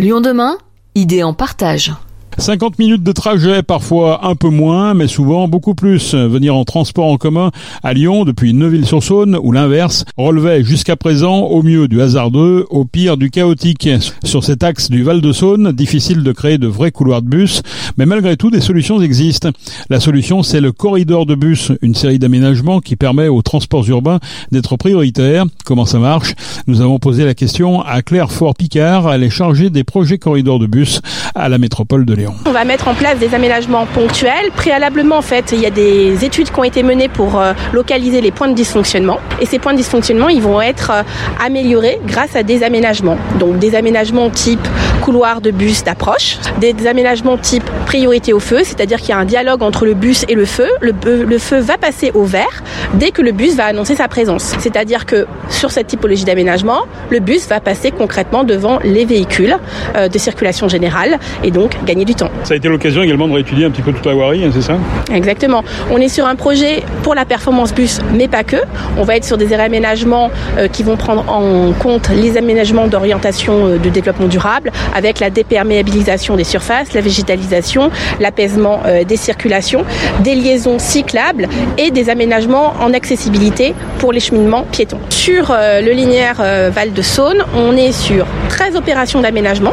Lyon demain, idée en partage. 50 minutes de trajet, parfois un peu moins, mais souvent beaucoup plus. Venir en transport en commun à Lyon depuis Neuville-sur-Saône ou l'inverse relevait jusqu'à présent au mieux du hasardeux, au pire du chaotique. Sur cet axe du Val-de-Saône, difficile de créer de vrais couloirs de bus, mais malgré tout des solutions existent. La solution c'est le corridor de bus, une série d'aménagements qui permet aux transports urbains d'être prioritaires. Comment ça marche? Nous avons posé la question à Claire Fort-Picard, elle est chargée des projets corridors de bus à la métropole de On va mettre en place des aménagements ponctuels. Préalablement, en fait, il y a des études qui ont été menées pour euh, localiser les points de dysfonctionnement. Et ces points de dysfonctionnement, ils vont être euh, améliorés grâce à des aménagements. Donc des aménagements type de bus d'approche, des aménagements type priorité au feu, c'est-à-dire qu'il y a un dialogue entre le bus et le feu. Le, le feu va passer au vert dès que le bus va annoncer sa présence. C'est-à-dire que sur cette typologie d'aménagement, le bus va passer concrètement devant les véhicules euh, de circulation générale et donc gagner du temps. Ça a été l'occasion également de réétudier un petit peu toute la voirie, hein, c'est ça? Exactement. On est sur un projet pour la performance bus, mais pas que. On va être sur des aménagements euh, qui vont prendre en compte les aménagements d'orientation euh, de développement durable, avec la déperméabilisation des surfaces, la végétalisation, l'apaisement euh, des circulations, des liaisons cyclables et des aménagements en accessibilité pour les cheminements piétons. Sur le linéaire Val de Saône, on est sur 13 opérations d'aménagement,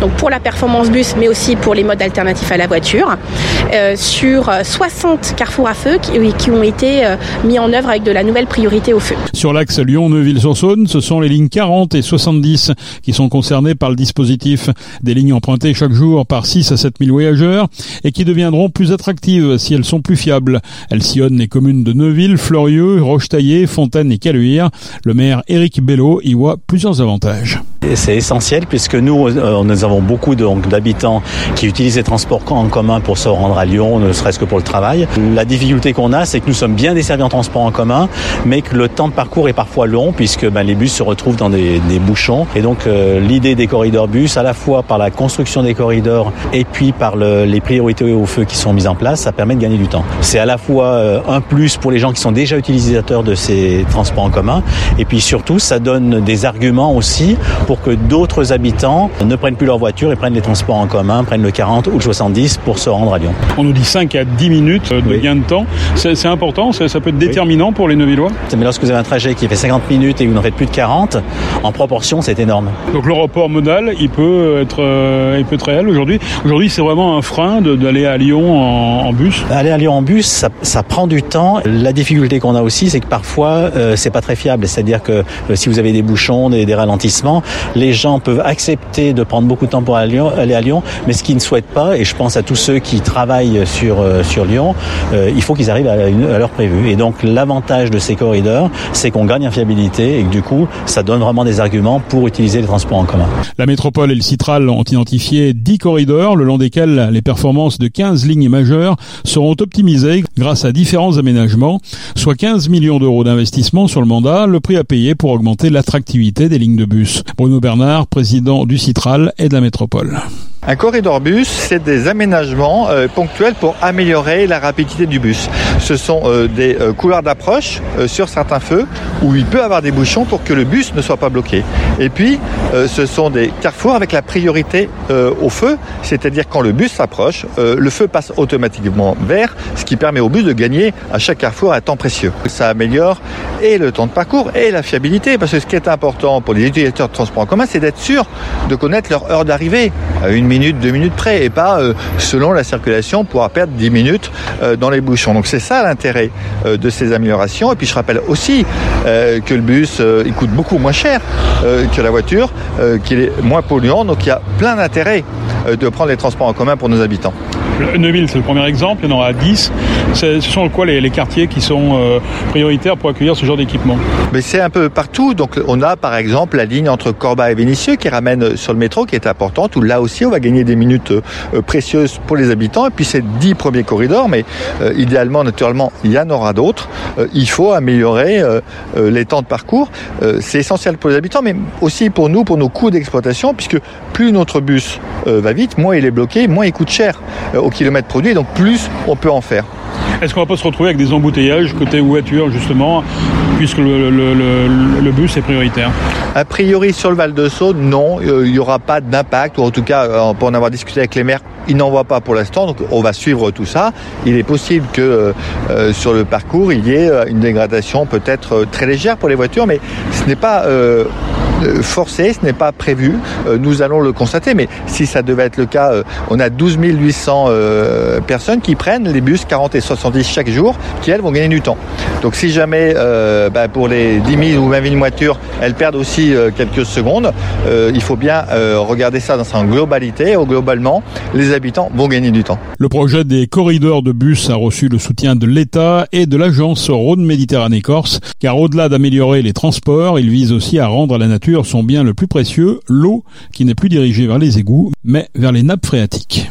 donc pour la performance bus, mais aussi pour les modes alternatifs à la voiture, euh, sur 60 carrefours à feu qui, ont été euh, mis en œuvre avec de la nouvelle priorité au feu. Sur l'axe Lyon-Neuville-sur-Saône, ce sont les lignes 40 et 70 qui sont concernées par le dispositif. Des lignes empruntées chaque jour par 6 à 7 000 voyageurs et qui deviendront plus attractives si elles sont plus fiables. Elles sillonnent les communes de Neuville, Fleurieux, Rochetaillé, Fontaine et Caluire. Le maire Éric Bello y voit plusieurs avantages. C'est essentiel puisque nous, euh, nous avons beaucoup d'habitants qui utilisent les transports en commun pour se rendre à Lyon, ne serait-ce que pour le travail. La difficulté qu'on a, c'est que nous sommes bien desservis en transport en commun, mais que le temps de parcours est parfois long puisque ben, les bus se retrouvent dans des, bouchons. Et donc euh, l'idée des corridors bus, à la fois par la construction des corridors et puis par les priorités au feu qui sont mises en place, ça permet de gagner du temps. C'est à la fois euh, un plus pour les gens qui sont déjà utilisateurs de ces transports en commun, et puis surtout, ça donne des arguments aussi pour que d'autres habitants ne prennent plus leur voiture et prennent les transports en commun, prennent le 40 ou le 70 pour se rendre à Lyon. On nous dit 5 à 10 minutes de gain de temps. C'est important, ça, peut être déterminant pour les Neuvillois? Mais lorsque vous avez un trajet qui fait 50 minutes et vous n'en faites plus de 40, en proportion, c'est énorme. Donc le report modal, il peut être, euh, il peut être réel aujourd'hui. Aujourd'hui, c'est vraiment un frein d'aller à Lyon en, bus? Aller à Lyon en bus, ça, prend du temps. La difficulté qu'on a aussi, c'est que parfois, euh, c'est pas très fiable. C'est-à-dire que euh, si vous avez des bouchons, des, des ralentissements, les gens peuvent accepter de prendre beaucoup de temps pour aller à Lyon, mais ce qu'ils ne souhaitent pas, et je pense à tous ceux qui travaillent sur, euh, Lyon, euh, il faut qu'ils arrivent à, l'heure prévue. Et donc l'avantage de ces corridors, c'est qu'on gagne en fiabilité et que du coup, ça donne vraiment des arguments pour utiliser les transports en commun. La métropole et le Citral ont identifié 10 corridors, le long desquels les performances de 15 lignes majeures seront optimisées grâce à différents aménagements, soit 15 millions d'euros d'investissement sur le mandat, le prix à payer pour augmenter l'attractivité des lignes de bus. Bruno Bernard, président du Citral et de la métropole. Un corridor bus, c'est des aménagements euh, ponctuels pour améliorer la rapidité du bus. Ce sont euh, des euh, couloirs d'approche sur certains feux où il peut avoir des bouchons pour que le bus ne soit pas bloqué. Et puis, ce sont des carrefours avec la priorité au feu, c'est-à-dire quand le bus s'approche, le feu passe automatiquement vert, ce qui permet au bus de gagner à chaque carrefour un temps précieux. Ça améliore et le temps de parcours et la fiabilité, parce que ce qui est important pour les utilisateurs de transport en commun, c'est d'être sûr de connaître leur heure d'arrivée deux minutes près, et pas euh, selon la circulation pouvoir perdre dix minutes euh, dans les bouchons. Donc c'est ça l'intérêt euh, de ces améliorations. Et puis je rappelle aussi que le bus il coûte beaucoup moins cher que la voiture, qu'il est moins polluant. Donc il y a plein d'intérêts de prendre les transports en commun pour nos habitants. Neuville, c'est le premier exemple, il y en aura 10. Ce sont quoi les, quartiers qui sont euh, prioritaires pour accueillir ce genre d'équipement? Mais c'est un peu partout. Donc on a par exemple la ligne entre Corba et Vénissieux qui ramène sur le métro, qui est importante, où là aussi on va gagner des minutes euh, précieuses pour les habitants. Et puis c'est 10 premiers corridors, mais euh, idéalement, naturellement, il y en aura d'autres. il faut améliorer les temps de parcours. c'est essentiel pour les habitants, mais aussi pour nous, pour nos coûts d'exploitation, puisque plus notre bus va vite, moins il est bloqué, moins il coûte cher au kilomètre produit, donc plus on peut en faire. Est-ce qu'on va pas se retrouver avec des embouteillages côté voiture justement puisque le, bus est prioritaire? A priori, sur le Val de Saône, non, il n'y aura pas d'impact, ou en tout cas, pour en avoir discuté avec les maires, ils n'en voient pas pour l'instant, donc on va suivre tout ça. Il est possible que sur le parcours, il y ait une dégradation peut-être très légère pour les voitures, mais ce n'est pas euh, forcé, ce n'est pas prévu. Euh, nous allons le constater, mais si ça devait être le cas, euh, on a 12 800 personnes qui prennent les bus 40 et 70 chaque jour, qui elles vont gagner du temps. Donc si jamais bah, pour les 10 000 ou 20 000 voitures, elles perdent aussi quelques secondes, il faut bien regarder ça dans sa globalité. Ou globalement, les habitants vont gagner du temps. Le projet des corridors de bus a reçu le soutien de l'État et de l'agence Rhône-Méditerranée-Corse, car au-delà d'améliorer les transports, il vise aussi à rendre la nature son bien le plus précieux, l'eau, qui n'est plus dirigée vers les égouts, mais vers les nappes phréatiques.